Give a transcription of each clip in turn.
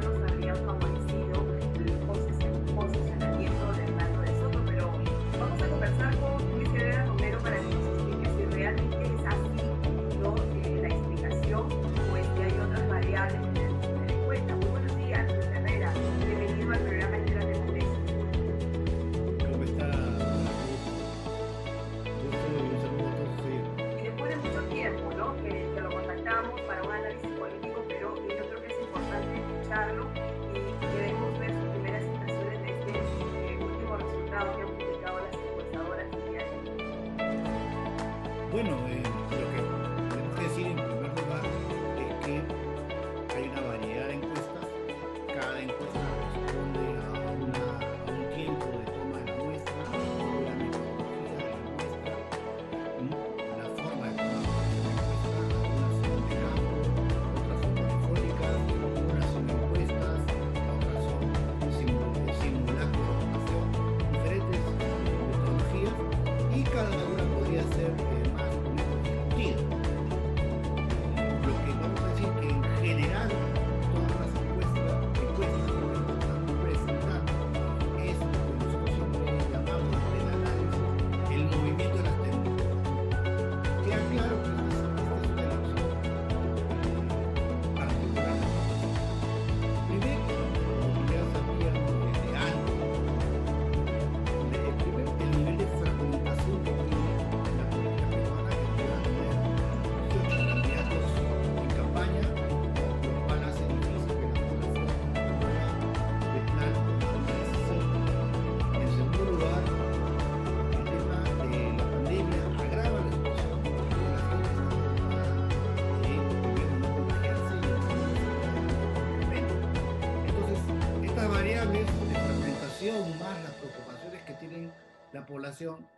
Gracias.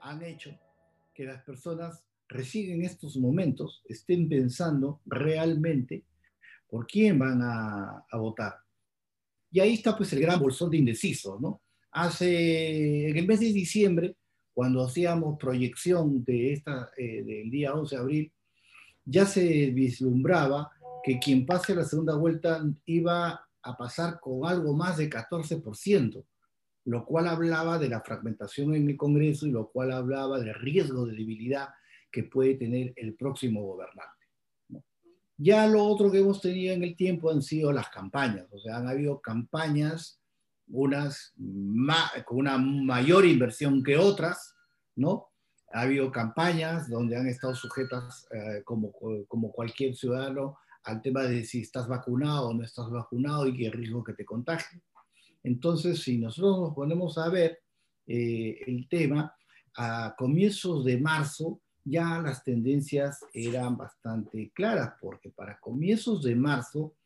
Han hecho que las personas recién en estos momentos estén pensando realmente por quién van a, votar. Y ahí está pues el gran bolsón de indecisos, ¿no? Hace, en el mes de diciembre, cuando hacíamos proyección de esta, eh, del día 11 de abril, ya se vislumbraba que quien pase la segunda vuelta iba a pasar con algo más de 14% lo cual hablaba de la fragmentación en el Congreso y lo cual hablaba del riesgo de debilidad que puede tener el próximo gobernante. Ya lo otro que hemos tenido en el tiempo han sido las campañas, o sea, han habido campañas, unas con una mayor inversión que otras, ¿no? Ha habido campañas donde han estado sujetas, eh, como, como cualquier ciudadano, al tema de si estás vacunado o no estás vacunado y qué riesgo que te contagie. Entonces, si nosotros nos ponemos a ver eh, el tema, a comienzos de marzo ya las tendencias eran bastante claras, porque para comienzos de marzo,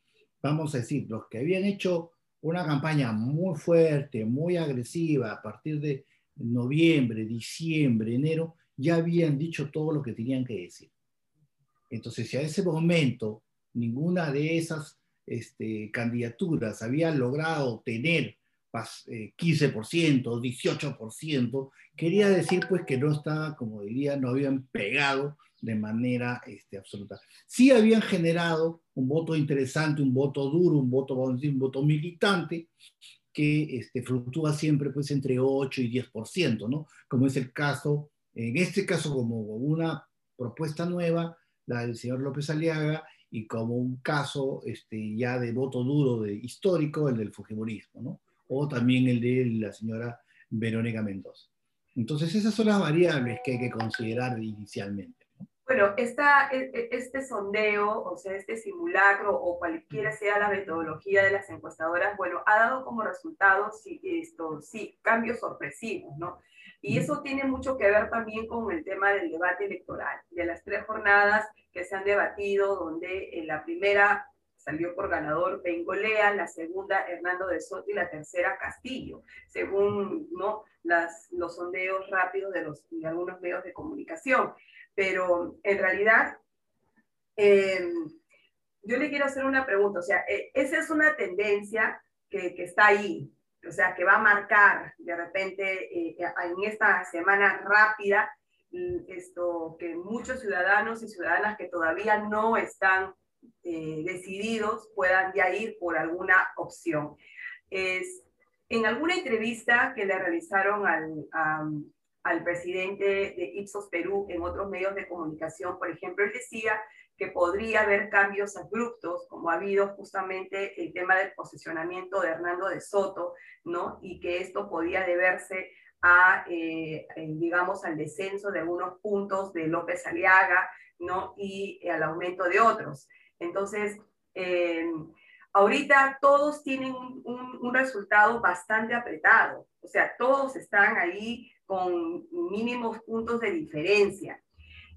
vamos a decir, los que habían hecho una campaña muy fuerte, muy agresiva a partir de noviembre, diciembre, enero, ya habían dicho todo lo que tenían que decir. Entonces, si a ese momento ninguna de esas este, candidaturas habían logrado tener 15%, 18%, eh, quería decir pues que no estaba, como diría, no habían pegado de manera este, absoluta. Sí habían generado un voto interesante, un voto duro, un voto, un voto militante, que este, fluctúa siempre pues entre 8 y 10%, ¿no? Como es el caso, en este caso como una propuesta nueva, la del señor López Aliaga, y como un caso este, ya de voto duro de, histórico, el del Fujimorismo, ¿no? o también el de la señora Verónica Mendoza. Entonces, esas son las variables que hay que considerar inicialmente. Bueno, esta, e, e, este sondeo, o sea, este simulacro o cualquiera sea la metodología de las encuestadoras, bueno, ha dado como resultado sí, esto, sí, cambios sorpresivos, ¿no? Y eso tiene mucho que ver también con el tema del debate electoral, de las tres jornadas que se han debatido, donde en la primera salió por ganador Bengolea, la segunda Hernando de Soto y la tercera Castillo, según ¿no? Las, los sondeos rápidos de, los, de algunos medios de comunicación pero en realidad em, yo le quiero hacer una pregunta, o sea, e, esa es una tendencia que, que, está ahí, o sea, que va a marcar de repente eh, en esta semana rápida esto que muchos ciudadanos y ciudadanas que todavía no están eh, decididos puedan ya ir por alguna opción. Es, en alguna entrevista que le realizaron al, al presidente de Ipsos Perú en otros medios de comunicación. Por ejemplo, él decía que podría haber cambios abruptos, como ha habido justamente el tema del posicionamiento de Hernando de Soto, ¿no? Y que esto podía deberse a, eh, digamos, al descenso de algunos puntos de López Aliaga, ¿no? Y al aumento de otros. Entonces, eh, ahorita todos tienen un, un, resultado bastante apretado, o sea, todos están ahí con mínimos puntos de diferencia.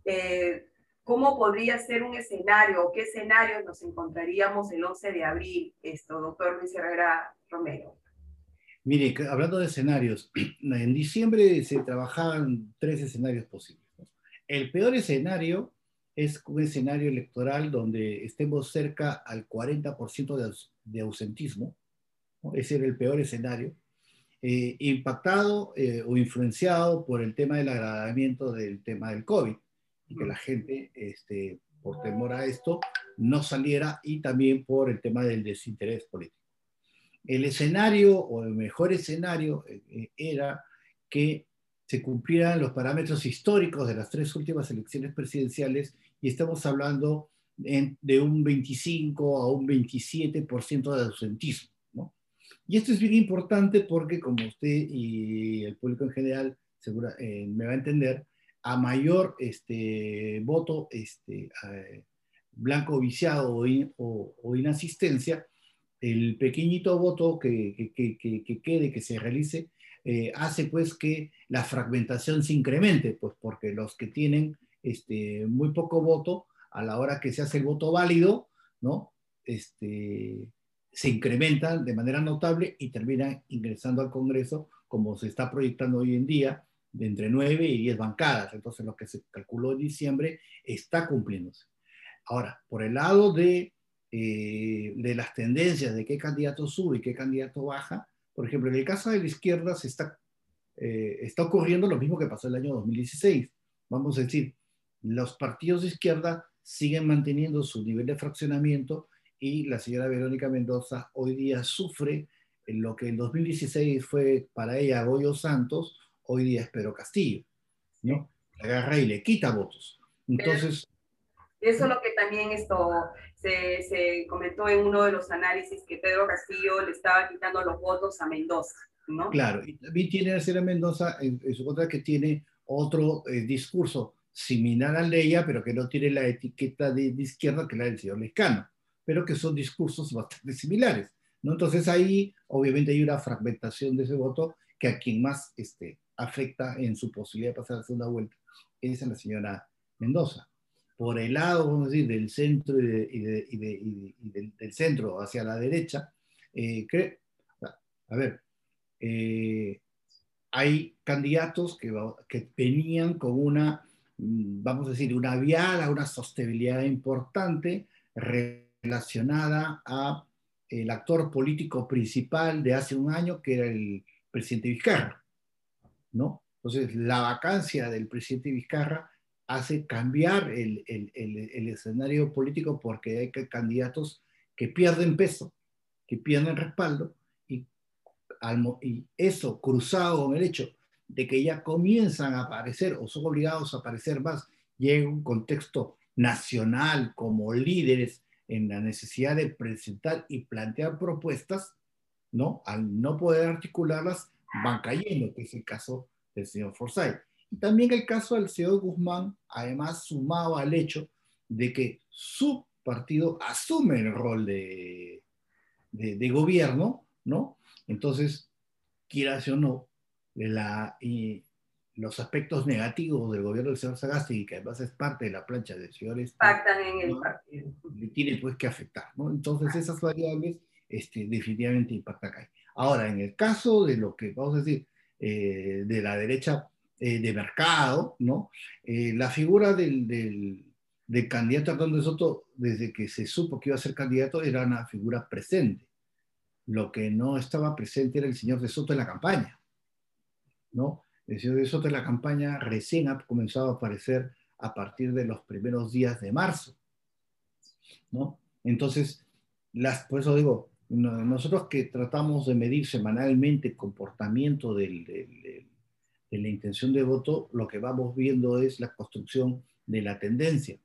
Eh, ¿Cómo podría ser un escenario o qué escenario nos encontraríamos el 11 de abril, esto, doctor Luis Herrera Romero? Mire, hablando de escenarios, en diciembre se trabajaban tres escenarios posibles. El peor escenario es un escenario electoral donde estemos cerca al 40% de, de ausentismo. Ese era el peor escenario. Eh, impactado eh, o influenciado por el tema del agravamiento del tema del COVID y que la gente, este, por temor a esto, no saliera y también por el tema del desinterés político. El escenario o el mejor escenario eh, era que se cumplieran los parámetros históricos de las tres últimas elecciones presidenciales y estamos hablando de un 25 a un 27% de ausentismo. Y esto es bien importante porque, como usted y el público en general segura, eh, me va a entender, a mayor este, voto este, blanco viciado o, o, inasistencia, el pequeñito voto que, que, que, quede, que se realice, eh, hace pues que la fragmentación se incremente, pues porque los que tienen este, muy poco voto, a la hora que se hace el voto válido, ¿no? Este, se incrementan de manera notable y terminan ingresando al Congreso, como se está proyectando hoy en día, de entre 9 y 10 bancadas. Entonces, lo que se calculó en diciembre está cumpliéndose. Ahora, por el lado de, eh, de las tendencias de qué candidato sube y qué candidato baja, por ejemplo, en el caso de la izquierda se está, eh, está ocurriendo lo mismo que pasó el año 2016. Vamos a decir, los partidos de izquierda siguen manteniendo su nivel de fraccionamiento, y la señora Verónica Mendoza hoy día sufre en lo que en 2016 fue para ella Goyo Santos, hoy día es Pedro Castillo, ¿no? Le agarra y le quita votos. Entonces... Eso es lo que también esto se, se, comentó en uno de los análisis, que Pedro Castillo le estaba quitando los votos a Mendoza, ¿no? Claro, y también tiene la señora Mendoza en, su contra que tiene otro eh, discurso similar al de ella, pero que no tiene la etiqueta de, de izquierda que la del señor Lescano pero que son discursos bastante similares. ¿no? Entonces ahí obviamente hay una fragmentación de ese voto que a quien más este, afecta en su posibilidad de pasar a la segunda vuelta es a la señora Mendoza. Por el lado, vamos a decir, del centro y, del, centro hacia la derecha, eh, a ver, eh, hay candidatos que, que venían con una, mm, vamos a decir, una viada, una sostenibilidad importante, relacionada a el actor político principal de hace un año, que era el presidente Vizcarra, ¿no? Entonces, la vacancia del presidente Vizcarra hace cambiar el, el, el, escenario político porque hay candidatos que pierden peso, que pierden respaldo, y, y eso cruzado con el hecho de que ya comienzan a aparecer o son obligados a aparecer más en un contexto nacional como líderes en la necesidad de presentar y plantear propuestas, ¿no? Al no poder articularlas, van cayendo, que es el caso del señor Forsyth. Y también el caso del señor Guzmán, además sumado al hecho de que su partido asume el rol de, de, gobierno, ¿no? Entonces, quieras o no, la, y los aspectos negativos del gobierno del señor Sagasti, que además es parte de la plancha del señor... Este, Pactan en el partido. Le tiene pues que afectar, ¿no? Entonces, esas variables este, definitivamente impactan acá. Ahora, en el caso de lo que, vamos a decir, eh, de la derecha eh, de mercado, ¿no? Eh, la figura del, del, del candidato Hernando Soto, desde que se supo que iba a ser candidato, era una figura presente. Lo que no estaba presente era el señor de Soto en la campaña, ¿no? El señor de Soto la campaña recién ha comenzado a aparecer a partir de los primeros días de marzo, ¿no? Entonces, las, por eso digo, nosotros que tratamos de medir semanalmente el comportamiento del, del, de la intención de voto, lo que vamos viendo es la construcción de la tendencia.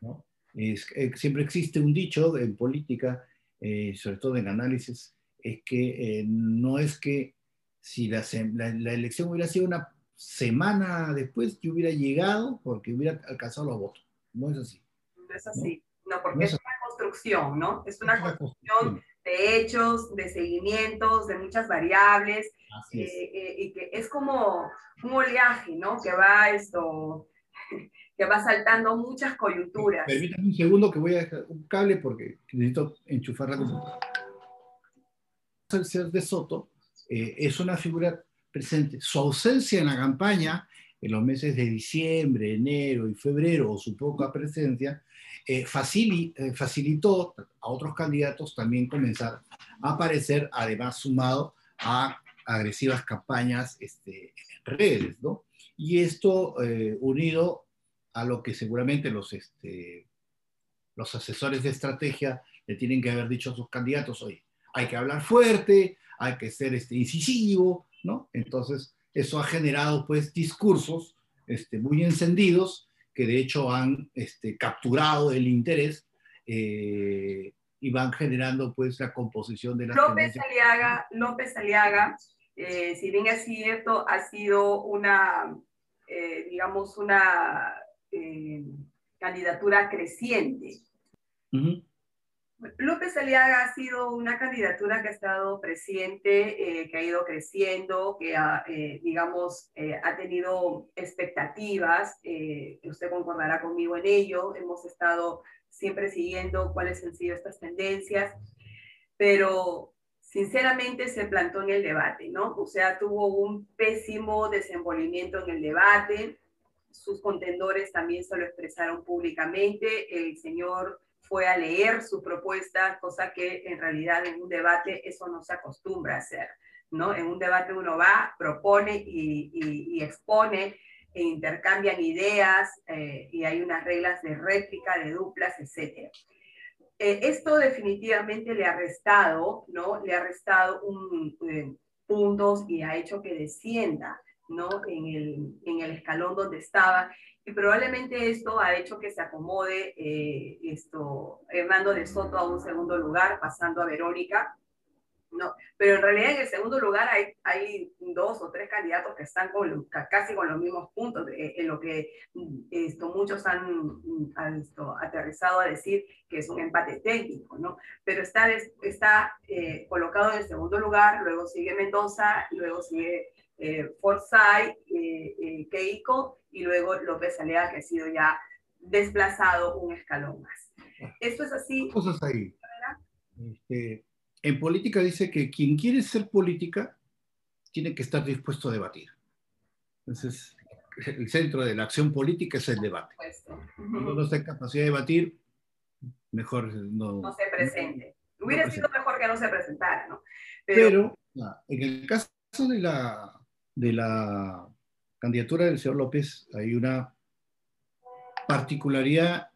¿no? Es, eh, siempre existe un dicho en política, eh, sobre todo en análisis, es que eh, no es que si la, la, elección hubiera sido una semana después, yo hubiera llegado porque hubiera alcanzado los votos. No es así. No es así. No, porque es, una construcción, ¿no? Es una, construcción de hechos, de seguimientos, de muchas variables, eh, eh, y que es como un oleaje, ¿no? Que va esto, que va saltando muchas coyunturas. Permítame un segundo que voy a dejar un cable porque necesito enchufar la computadora. El ser de Soto eh, es una figura presente. Su ausencia en la campaña en los meses de diciembre, enero y febrero, o su poca presencia, eh, facilitó a otros candidatos también comenzar a aparecer, además sumado a agresivas campañas este, en redes, ¿no? Y esto eh, unido a lo que seguramente los, este, los asesores de estrategia le tienen que haber dicho a sus candidatos, oye, hay que hablar fuerte, hay que ser este, incisivo, ¿no? Entonces, eso ha generado pues discursos este, muy encendidos que de hecho han este, capturado el interés eh, y van generando pues la composición de la López Aliaga, López Aliaga, eh, si bien es cierto, ha sido una, eh, digamos, una candidatura creciente. López Aliaga ha sido una candidatura que ha estado presente, eh, que ha ido creciendo, que ha, eh, digamos, eh, ha tenido expectativas. usted concordará conmigo en ello. Hemos estado siempre siguiendo cuáles han sido estas tendencias, pero sinceramente se plantó en el debate, ¿no? O sea, tuvo un pésimo desenvolvimiento en el debate. Sus contendores también se lo expresaron públicamente. El señor fue a leer su propuesta, cosa que en realidad en un debate eso no se acostumbra a hacer, ¿no? En un debate uno va, propone y, expone e intercambian ideas eh, y hay unas reglas de réplica, de duplas, etc. Eh, esto definitivamente le ha restado, ¿no? Le ha restado un, eh, puntos y ha hecho que descienda, ¿no? En el, en el escalón donde estaba y probablemente esto ha hecho que se acomode eh, esto, Hernando de Soto a un segundo lugar, pasando a Verónica. No, pero en realidad en el segundo lugar hay, hay dos o tres candidatos que están con, casi con los mismos puntos, eh, en lo que esto, muchos han, esto, aterrizado a decir que es un empate técnico, ¿no? Pero está, está eh, colocado en el segundo lugar, luego sigue Mendoza, luego sigue Forsyth, eh, Keiko y luego López Alea, que ha sido ya desplazado un escalón más. Esto es así. Cosas ahí. Este, en política dice que quien quiere ser política tiene que estar dispuesto a debatir. Entonces, el centro de la acción política es el debate. Cuando no está en capacidad de debatir, mejor no, no se presente. Hubiera sido mejor que no se presentara, ¿no? Pero, en el caso de la, de la candidatura del señor López hay una particularidad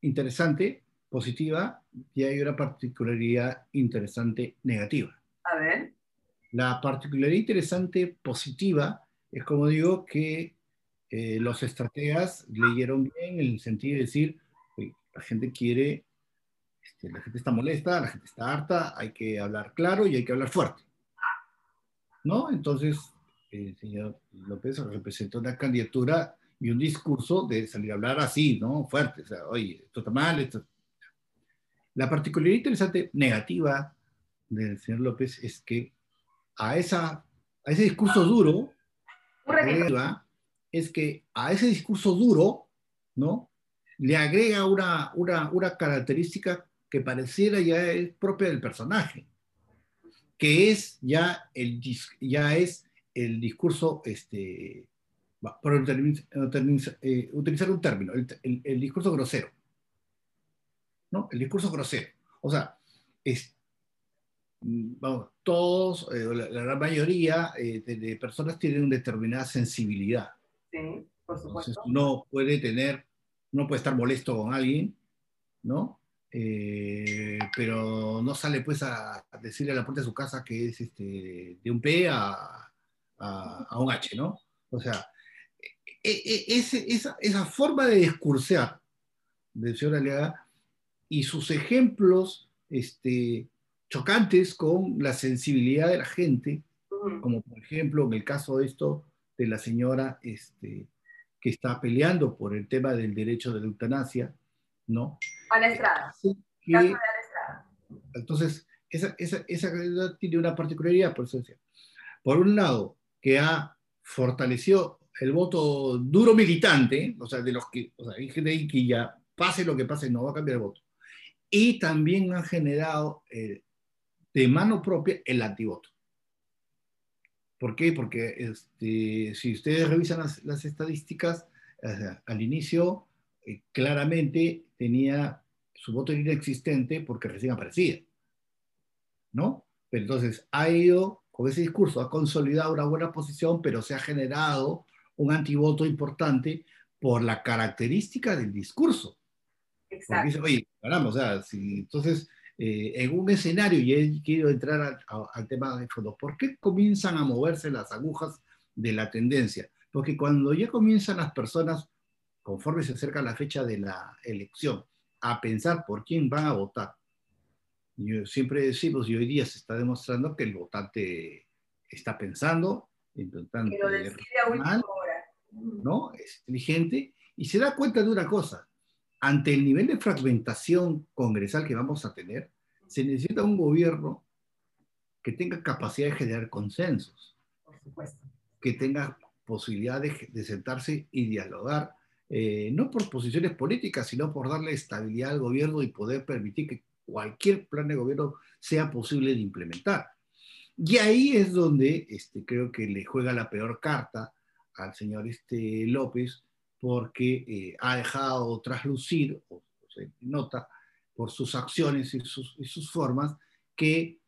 interesante, positiva, y hay una particularidad interesante, negativa. A ver. La particularidad interesante, positiva, es como digo, que eh, los estrategas leyeron bien en el sentido de decir, la gente quiere, este, la gente está molesta, la gente está harta, hay que hablar claro y hay que hablar fuerte. ¿No? Entonces, el señor López representó una candidatura y un discurso de salir a hablar así, ¿no? Fuerte, o sea, oye, esto está mal, esto... La particularidad interesante negativa del señor López es que a, esa, a ese discurso duro, es que a ese discurso duro, ¿no? Le agrega una, una, una característica que pareciera ya es propia del personaje, que es ya el, ya es el discurso, este, por eh, utilizar un término, el, el, discurso grosero. ¿no? El discurso grosero. O sea, es, vamos, todos, eh, la, gran mayoría eh, de, personas tienen una determinada sensibilidad. Sí, por supuesto. Entonces, uno puede tener, uno puede estar molesto con alguien, ¿no? Pero no sale pues a, decirle a la puerta de su casa que es este, de un P a, a, un H, ¿no? O sea, e, e, esa, esa, forma de discursear del señor Aliaga y sus ejemplos este, chocantes con la sensibilidad de la gente, como por ejemplo en el caso de esto de la señora este, que está peleando por el tema del derecho de la eutanasia, ¿no? A la estrada. Entonces, esa, esa, esa, tiene una particularidad, por eso decía. Por un lado, que ha fortalecido el voto duro militante, o sea, de los que, o sea, hay gente ahí que ya pase lo que pase, no va a cambiar el voto. Y también ha generado eh, de mano propia el antivoto. ¿Por qué? Porque este, si ustedes revisan las, estadísticas, al inicio eh, claramente tenía su voto inexistente porque recién aparecía. ¿No? Pero entonces ha ido con ese discurso, ha consolidado una buena posición, pero se ha generado un antivoto importante por la característica del discurso. Exacto. Dice, oye, caramba, o sea, si, entonces eh, en un escenario, y quiero entrar al, tema de fondo, ¿por qué comienzan a moverse las agujas de la tendencia? Porque cuando ya comienzan las personas, conforme se acerca la fecha de la elección, a pensar por quién van a votar, yo siempre decimos, y hoy día se está demostrando que el votante está pensando, intentando ¿no? Es inteligente y se da cuenta de una cosa, ante el nivel de fragmentación congresal que vamos a tener, se necesita un gobierno que tenga capacidad de generar consensos, que tenga posibilidad de, sentarse y dialogar, eh, no por posiciones políticas, sino por darle estabilidad al gobierno y poder permitir que cualquier plan de gobierno sea posible de implementar. Y ahí es donde este, creo que le juega la peor carta al señor este, López, porque eh, ha dejado traslucir, o, se nota, por sus acciones y sus, formas, que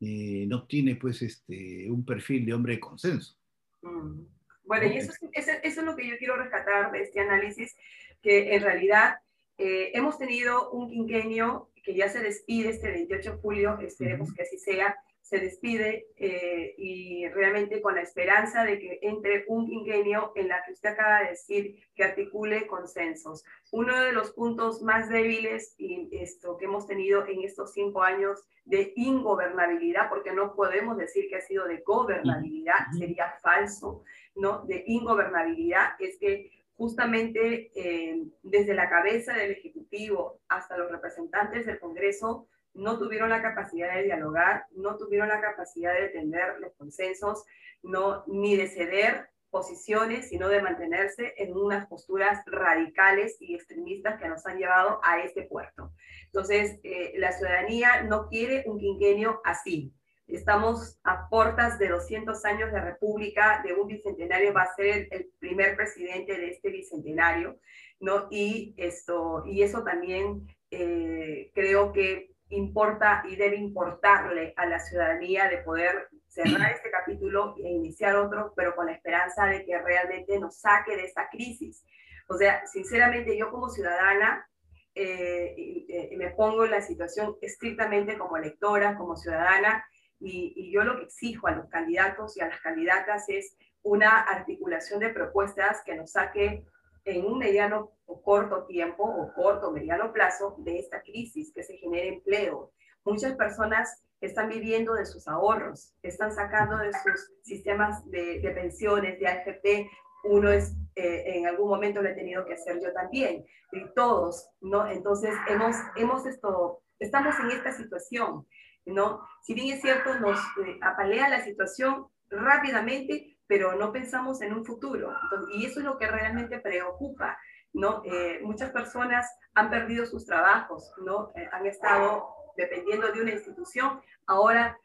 eh, no tiene pues este, un perfil de hombre de consenso. Mm. Bueno, y eso es, eso es, lo que yo quiero rescatar de este análisis, que en realidad eh, hemos tenido un quinquenio que ya se despide este 28 de julio, esperemos que así sea, se despide eh, y realmente con la esperanza de que entre un quinquenio en la que usted acaba de decir que articule consensos. Uno de los puntos más débiles y esto que hemos tenido en estos cinco años de ingobernabilidad, porque no podemos decir que ha sido de gobernabilidad, sería falso, ¿no? De ingobernabilidad es que justamente eh, desde la cabeza del Ejecutivo hasta los representantes del Congreso no tuvieron la capacidad de dialogar, no tuvieron la capacidad de entender los consensos, no, ni de ceder posiciones, sino de mantenerse en unas posturas radicales y extremistas que nos han llevado a este puerto. Entonces, eh, la ciudadanía no quiere un quinquenio así. Estamos a puertas de 200 años de república, de un bicentenario, va a ser el primer presidente de este bicentenario, ¿no? Y, esto, y eso también eh, creo que importa y debe importarle a la ciudadanía de poder cerrar este capítulo e iniciar otro, pero con la esperanza de que realmente nos saque de esta crisis. O sea, sinceramente yo como ciudadana eh, eh, me pongo en la situación estrictamente como electora, como ciudadana, y, yo lo que exijo a los candidatos y a las candidatas es una articulación de propuestas que nos saque en un mediano o corto tiempo o corto mediano plazo de esta crisis, que se genere empleo. Muchas personas están viviendo de sus ahorros, están sacando de sus sistemas de, pensiones, de AFP. Uno es, eh, en algún momento lo he tenido que hacer yo también, y todos, ¿no? Entonces, hemos, hemos esto, estamos en esta situación, ¿no? Si bien es cierto, nos eh, apalea la situación rápidamente, pero no pensamos en un futuro. y eso es lo que realmente preocupa, ¿no? Eh, muchas personas han perdido sus trabajos, ¿no? han estado dependiendo de una institución. Ahora,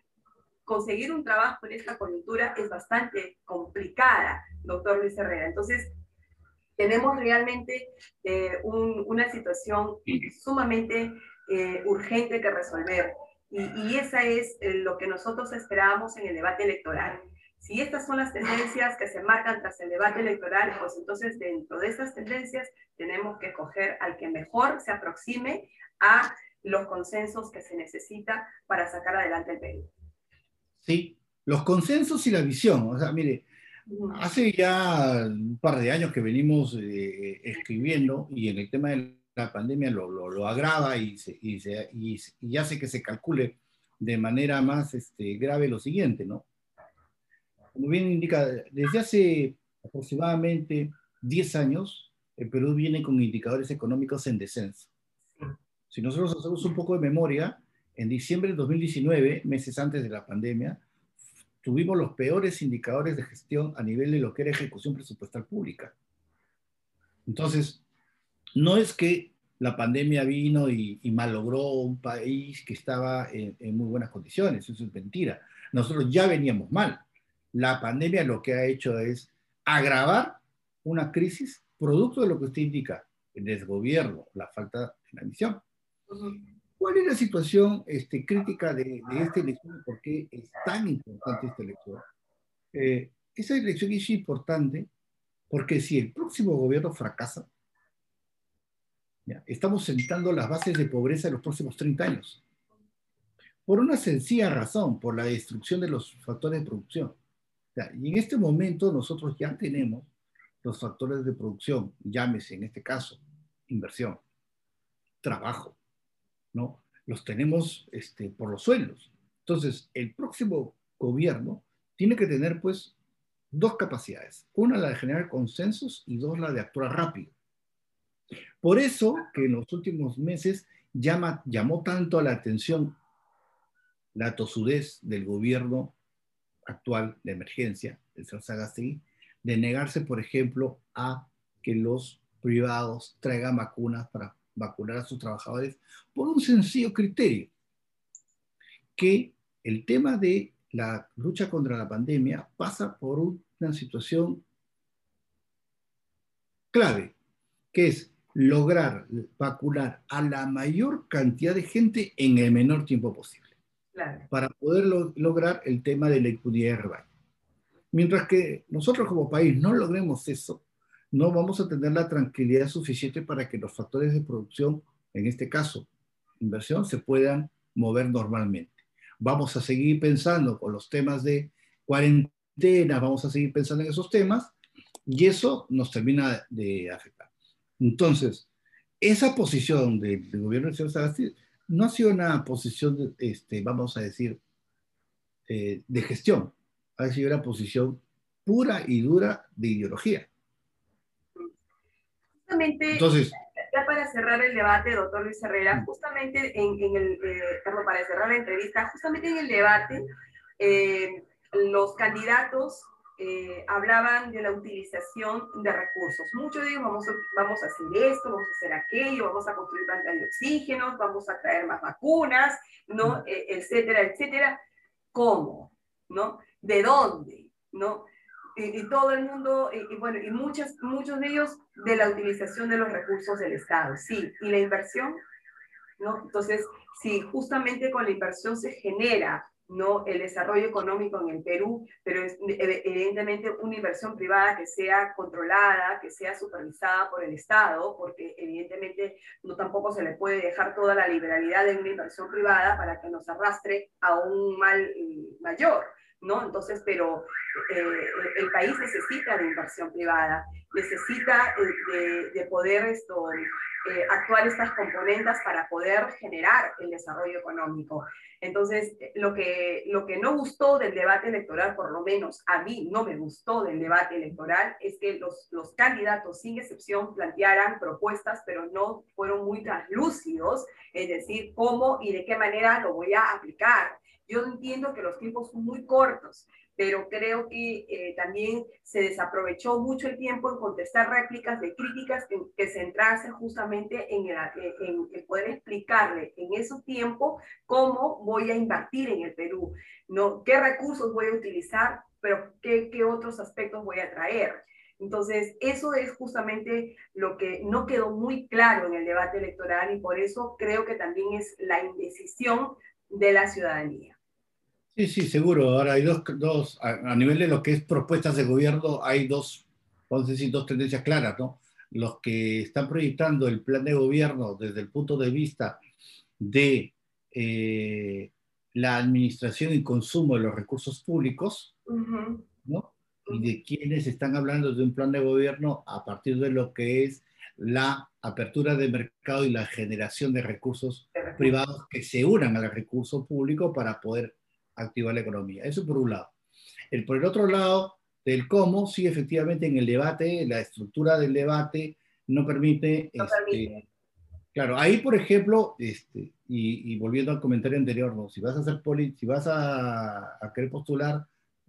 conseguir un trabajo en esta coyuntura es bastante complicada, doctor Luis Herrera. Entonces, tenemos realmente eh, una situación sumamente eh, urgente que resolver. Y, y esa es eh, lo que nosotros esperábamos en el debate electoral. Si estas son las tendencias que se marcan tras el debate electoral, pues entonces dentro de estas tendencias tenemos que coger al que mejor se aproxime a los consensos que se necesita para sacar adelante el Perú. Sí, los consensos y la visión. O sea, mire, hace ya un par de años que venimos eh, escribiendo y en el tema de la pandemia lo, lo, agrava y, y, y, hace que se calcule de manera más este, grave lo siguiente, ¿no? Como bien indica, desde hace aproximadamente 10 años, el Perú viene con indicadores económicos en descenso. Si nosotros hacemos un poco de memoria, en diciembre de 2019, meses antes de la pandemia, tuvimos los peores indicadores de gestión a nivel de lo que era ejecución presupuestal pública. Entonces, no es que la pandemia vino y, malogró un país que estaba en, en, muy buenas condiciones, eso es mentira. Nosotros ya veníamos mal. La pandemia lo que ha hecho es agravar una crisis producto de lo que usted indica, el desgobierno, la falta de la misión. ¿Cuál es la situación este, crítica de, esta elección y por qué es tan importante esta elección? Eh, esa elección es importante porque si el próximo gobierno fracasa, estamos sentando las bases de pobreza en los próximos 30 años. Por una sencilla razón, por la destrucción de los factores de producción. y en este momento nosotros ya tenemos los factores de producción, llámese en este caso inversión, trabajo, ¿no? Los tenemos este, por los suelos. Entonces, el próximo gobierno tiene que tener, pues, dos capacidades. Una, la de generar consensos y dos, la de actuar rápido. Por eso que en los últimos meses llamó tanto a la atención la tosudez del gobierno actual de emergencia, Sagasti, de negarse, por ejemplo, a que los privados traigan vacunas para vacunar a sus trabajadores por un sencillo criterio, que el tema de la lucha contra la pandemia pasa por una situación clave, que es lograr vacunar a la mayor cantidad de gente en el menor tiempo posible, para poder lograr el tema de la rebaño. Mientras que nosotros como país no logremos eso, no vamos a tener la tranquilidad suficiente para que los factores de producción, en este caso, inversión, se puedan mover normalmente. Vamos a seguir pensando con los temas de cuarentena, vamos a seguir pensando en esos temas y eso nos termina de afectar. Entonces, esa posición del, gobierno del señor Sagasti no ha sido una posición, este, vamos a decir, eh, de gestión, ha sido una posición pura y dura de ideología. Justamente, Entonces, ya para cerrar el debate, doctor Luis Herrera, mm. justamente en, el, eh, perdón, para cerrar la entrevista, justamente en el debate, eh, los candidatos eh, hablaban de la utilización de recursos. Muchos de ellos vamos a, vamos a hacer esto, vamos a hacer aquello, vamos a construir plantas de oxígeno, vamos a traer más vacunas, ¿no? Mm. etcétera, etcétera. ¿Cómo? ¿No? ¿De dónde? ¿No? y, todo el mundo, y, bueno, y muchas, muchos de ellos de la utilización de los recursos del Estado, sí, y la inversión, ¿no? Entonces, si justamente con la inversión se genera, ¿no? El desarrollo económico en el Perú, pero es, evidentemente una inversión privada que sea controlada, que sea supervisada por el Estado, porque evidentemente no tampoco se le puede dejar toda la liberalidad de una inversión privada para que nos arrastre a un mal eh, mayor. ¿No? Entonces, pero eh, el país necesita de inversión privada, necesita de, de poder esto, eh, actuar estas componentes para poder generar el desarrollo económico. Entonces, lo que, lo que no gustó del debate electoral, por lo menos a mí no me gustó del debate electoral, es que los, los candidatos, sin excepción, plantearan propuestas, pero no fueron muy translúcidos, es decir, cómo y de qué manera lo voy a aplicar. Yo entiendo que los tiempos son muy cortos, pero creo que eh, también se desaprovechó mucho el tiempo en contestar réplicas de críticas que, que centrarse justamente en, el, en, poder explicarle en ese tiempo cómo voy a invertir en el Perú, ¿no? qué recursos voy a utilizar, pero qué, qué otros aspectos voy a traer. Entonces, eso es justamente lo que no quedó muy claro en el debate electoral y por eso creo que también es la indecisión de la ciudadanía. Sí, sí, seguro. Ahora hay dos, dos a, nivel de lo que es propuestas de gobierno, hay dos, vamos a decir, dos tendencias claras, ¿no? Los que están proyectando el plan de gobierno desde el punto de vista de eh, la administración y consumo de los recursos públicos, ¿no? Y de quienes están hablando de un plan de gobierno a partir de lo que es la apertura de mercado y la generación de recursos privados que se unan al recurso público para poder activar la economía. Eso por un lado. El, por el otro lado, del cómo, sí, efectivamente, en el debate, la estructura del debate no permite... Este, claro, ahí, por ejemplo, este, y, volviendo al comentario anterior, ¿no? si vas a hacer poli, si vas a, a, querer postular,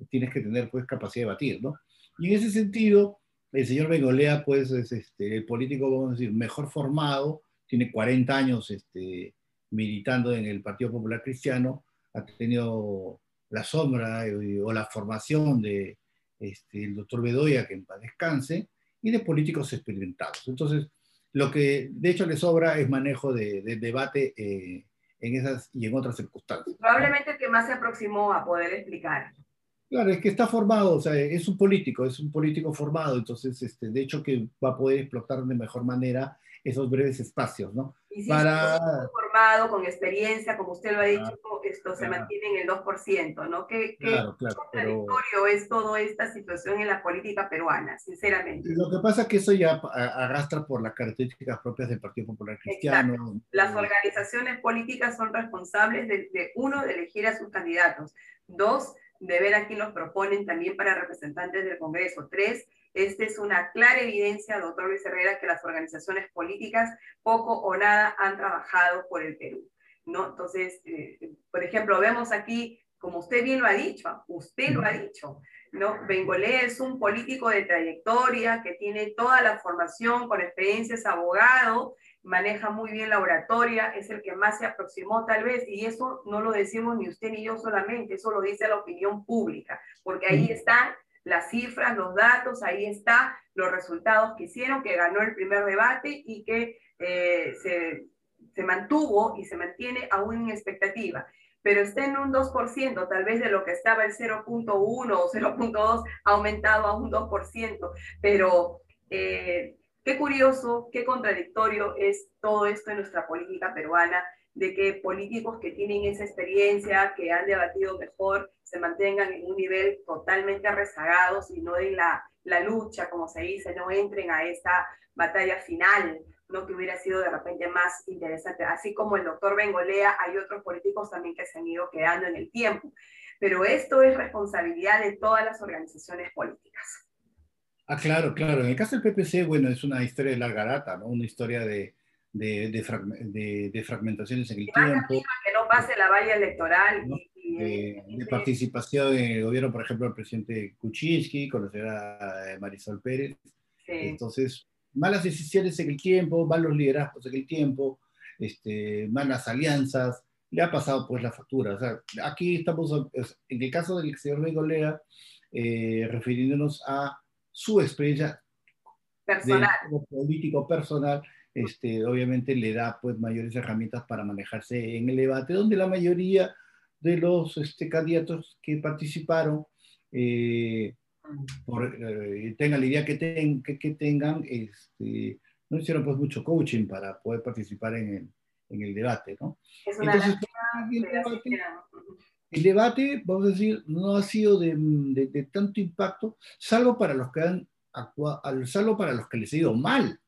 tienes que tener pues capacidad de batir, ¿no? Y en ese sentido, el señor Bengolea, pues, es este, el político, vamos a decir, mejor formado, tiene 40 años este, militando en el Partido Popular Cristiano, ha tenido la sombra o la formación de este, el doctor Bedoya, que en paz descanse, y de políticos experimentados. Entonces, lo que de hecho le sobra es manejo de, debate eh, en esas y en otras circunstancias. Probablemente el que más se aproximó a poder explicar. Claro, es que está formado, o sea, es un político, es un político formado, entonces, este, de hecho, que va a poder explotar de mejor manera esos breves espacios, ¿no? Y si para... formado, con experiencia, como usted lo ha dicho, esto se mantiene en el 2%, ¿no? ¿Qué, claro, claro, contradictorio es toda esta situación en la política peruana, sinceramente? Lo que pasa es que eso ya arrastra por las características propias del Partido Popular Cristiano. Las organizaciones políticas son responsables de, de, uno, de elegir a sus candidatos, dos, de ver a quién los proponen también para representantes del Congreso, tres, esta es una clara evidencia, doctor Luis Herrera, que las organizaciones políticas poco o nada han trabajado por el Perú. ¿No? Entonces, eh, por ejemplo, vemos aquí, como usted bien lo ha dicho, usted lo ha dicho, ¿no? Bengolé es un político de trayectoria que tiene toda la formación con experiencia, es abogado, maneja muy bien la oratoria, es el que más se aproximó tal vez, y eso no lo decimos ni usted ni yo solamente, eso lo dice la opinión pública, porque ahí están las cifras, los datos, ahí está los resultados que hicieron, que ganó el primer debate y que eh, se, se, mantuvo y se mantiene aún en expectativa. Pero está en un 2%, tal vez de lo que estaba el 0.1 o 0.2 ha aumentado a un 2%, pero eh, qué curioso, qué contradictorio es todo esto en nuestra política peruana de que políticos que tienen esa experiencia, que han debatido mejor, se mantengan en un nivel totalmente rezagados y no den la, la lucha, como se dice, no entren a esta batalla final, no que hubiera sido de repente más interesante. Así como el doctor Bengolea, hay otros políticos también que se han ido quedando en el tiempo. Pero esto es responsabilidad de todas las organizaciones políticas. Ah, claro, claro. En el caso del PPC, bueno, es una historia de larga data, ¿no? Una historia de, de, de, fragmentaciones en el tiempo. Que no pase la valla electoral. de, participación en el gobierno, por ejemplo, el presidente Kuczynski, con la señora Marisol Pérez. Entonces, malas decisiones en el tiempo, malos liderazgos en el tiempo, este, malas alianzas, le ha pasado pues la factura. O sea, aquí estamos, en el caso del señor Mengolea, eh, refiriéndonos a su experiencia personal. como político personal, este, obviamente le da pues mayores herramientas para manejarse en el debate, donde la mayoría de los este, candidatos que participaron, eh, por, eh, tengan la idea que, que, tengan, este, no hicieron pues mucho coaching para poder participar en el, en el debate, ¿no? Es una El debate, vamos a decir, no ha sido de, de, de tanto impacto, salvo para los que han actuado, salvo para los que les ha ido mal,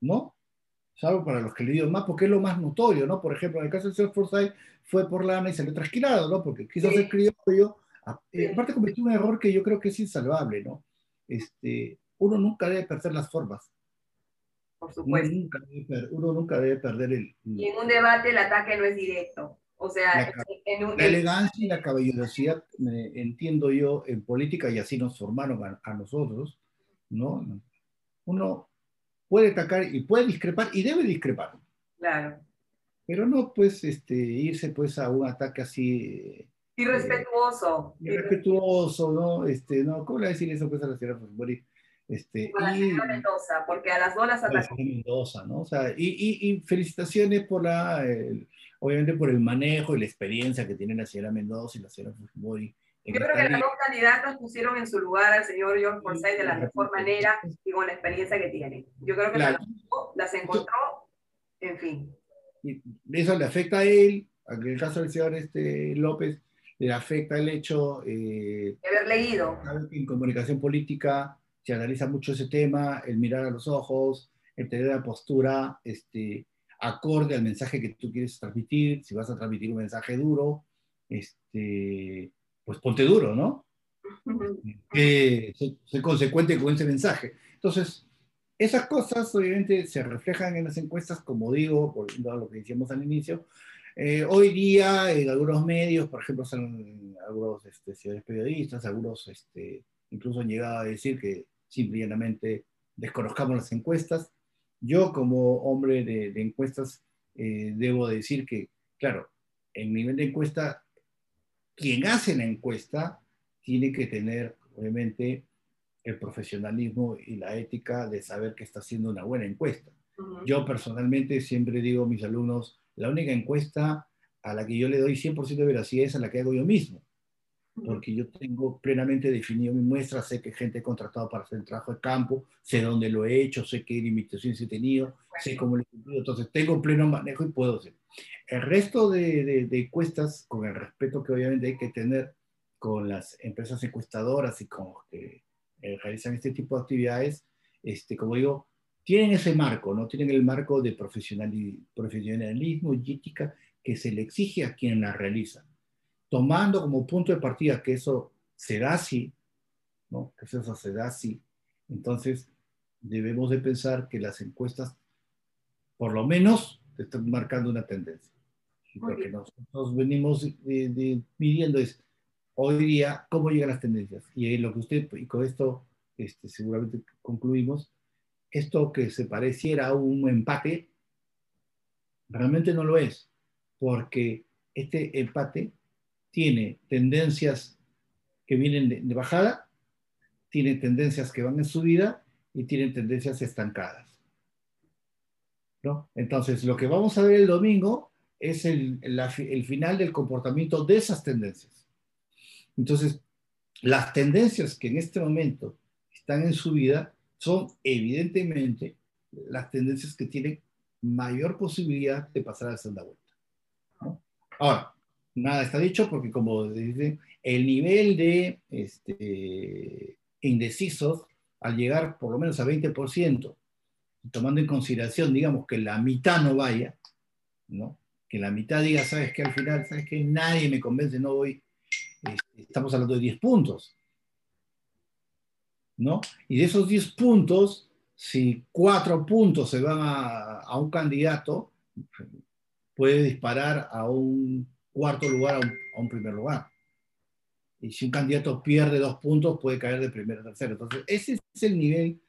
¿no? Salvo para los que le dio mal, porque es lo más notorio, ¿no? Por ejemplo, en el caso de señor Forsyth fue por lana y salió trasquilado, ¿no? Porque quiso sí. ser criollo. Eh, aparte cometió un error que yo creo que es insalvable, ¿no? Este, uno nunca debe perder las formas. Por supuesto. Uno nunca debe, uno nunca debe perder el... Y en un debate el ataque no es directo. O sea, la, en un, la elegancia y la caballerosidad, eh, entiendo yo, en política, y así nos formaron a, a nosotros, ¿no? Uno puede atacar y puede discrepar y debe discrepar. Claro. Pero no, pues, este, irse pues a un ataque así... Irrespetuoso. Eh, irrespetuoso, ¿no? Este, no, ¿cómo le voy a decir eso pues a la señora Fosbori? Este, a la señora Mendoza, porque a las dos las atacó. Mendoza, ¿no? O sea, y, y, y felicitaciones por la, obviamente por el manejo y la experiencia que tiene la señora Mendoza y la señora Fosbori. Yo creo que las dos candidatas pusieron en su lugar al señor John Forsyth de la mejor manera y con la experiencia que tiene. Yo creo que las encontró, en fin. Y eso le afecta a él, en el caso del señor este, López, le afecta el hecho eh, de haber leído. En comunicación política se analiza mucho ese tema, el mirar a los ojos, el tener la postura este, acorde al mensaje que tú quieres transmitir, si vas a transmitir un mensaje duro, este, pues ponte duro, ¿no? Que sé consecuente con ese mensaje. Entonces, esas cosas obviamente se reflejan en las encuestas, como digo, volviendo a lo que decíamos al inicio. Eh, hoy día en algunos medios, por ejemplo, son algunos este, periodistas, algunos este, incluso han llegado a decir que simplemente desconozcamos las encuestas. Yo como hombre de, de encuestas eh, debo decir que, claro, en nivel de encuesta quien hace la encuesta tiene que tener, obviamente, el profesionalismo y la ética de saber que está haciendo una buena encuesta. Uh -huh. Yo personalmente siempre digo a mis alumnos, la única encuesta a la que yo le doy 100% de veracidad es a la que hago yo mismo, porque yo tengo plenamente definido mi muestra, sé qué gente he contratado para hacer el trabajo de campo, sé dónde lo he hecho, sé qué limitaciones he tenido, sé cómo lo he cumplido, entonces tengo pleno manejo y puedo hacer. El resto de, de, de, encuestas, con el respeto que obviamente hay que tener con las empresas encuestadoras y con los que eh, realizan este tipo de actividades, este, como digo, tienen ese marco, ¿no? Tienen el marco de profesionalismo y ética que se le exige a quien la realiza. Tomando como punto de partida que eso se da así, ¿no? Que eso se da así, entonces debemos de pensar que las encuestas, por lo menos, están marcando una tendencia. Lo que nosotros venimos de, de, midiendo es hoy día cómo llegan las tendencias. Y lo que usted, y con esto este, seguramente concluimos, esto que se pareciera a un empate, realmente no lo es, porque este empate tiene tendencias que vienen de, de bajada, tiene tendencias que van en subida y tienen tendencias estancadas. ¿no? Entonces, lo que vamos a ver el domingo es el, la, el, final del comportamiento de esas tendencias. Entonces, las tendencias que en este momento están en subida son evidentemente las tendencias que tienen mayor posibilidad de pasar a la segunda vuelta. Ahora, nada está dicho porque como dicen, el nivel de este, indecisos al llegar por lo menos a 20%, tomando en consideración, digamos, que la mitad no vaya, ¿no? que la mitad diga, sabes que al final, sabes que nadie me convence, no voy, este, estamos hablando de 10 puntos. Y de esos 10 puntos, si 4 puntos se van a, a, un candidato, puede disparar a un cuarto lugar, a un, primer lugar. Y si un candidato pierde 2 puntos, puede caer de primero a tercero. Entonces, ese es el nivel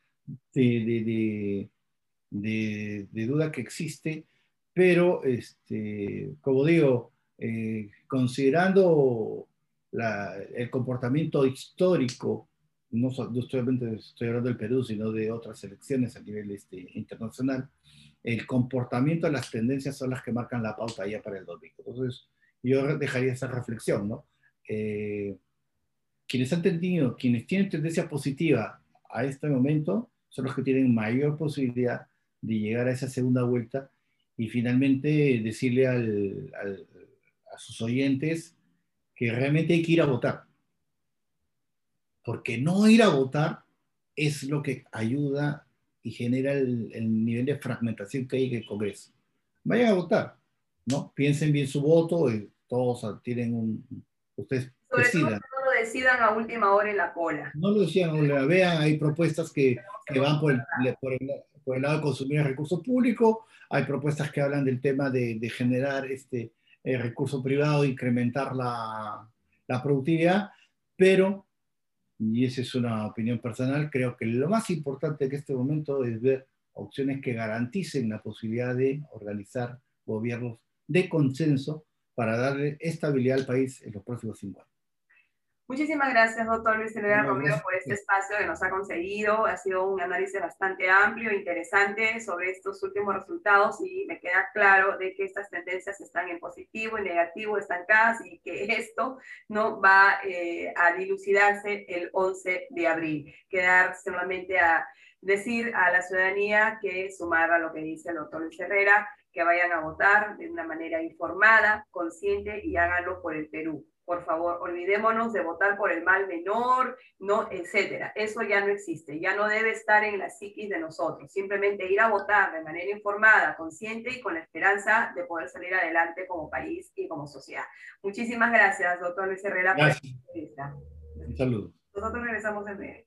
de, de, duda que existe, pero, este, como digo, eh, considerando el comportamiento histórico, no, no solamente estoy hablando del Perú, sino de otras elecciones a nivel este, internacional, el comportamiento, las tendencias son las que marcan la pauta ya para el domingo. Entonces, yo dejaría esa reflexión, ¿no? Eh, quienes han tenido, quienes tienen tendencia positiva a este momento, son los que tienen mayor posibilidad de llegar a esa segunda vuelta y finalmente decirle al, al, a sus oyentes que realmente hay que ir a votar. Porque no ir a votar es lo que ayuda y genera el, el nivel de fragmentación que hay en el Congreso. Vayan a votar, ¿no? Piensen bien su voto, y todos tienen un... Ustedes Sobre decidan. todo no lo decidan a última hora en la cola. No lo decían, la vean, hay propuestas que, que van por el, por, el, por el, lado de consumir el recurso público, hay propuestas que hablan del tema de, de generar este eh, recurso privado, incrementar la, la, productividad, pero, y esa es una opinión personal, creo que lo más importante en este momento es ver opciones que garanticen la posibilidad de organizar gobiernos de consenso para darle estabilidad al país en los próximos cinco años. Muchísimas gracias, doctor Luis Herrera Romero, por este espacio que nos ha conseguido. Ha sido un análisis bastante amplio, interesante sobre estos últimos resultados y me queda claro de que estas tendencias están en positivo y negativo, estancadas y que esto no va eh, a dilucidarse el 11 de abril. Quedar solamente a decir a la ciudadanía que sumar a lo que dice el doctor Luis Herrera, que vayan a votar de una manera informada, consciente y háganlo por el Perú por favor, olvidémonos de votar por el mal menor, no, etcétera. Eso ya no existe, ya no debe estar en la psiquis de nosotros. Simplemente ir a votar de manera informada, consciente y con la esperanza de poder salir adelante como país y como sociedad. Muchísimas gracias, doctor Luis Herrera, gracias. por esta entrevista. Un saludo. Nosotros regresamos en breve.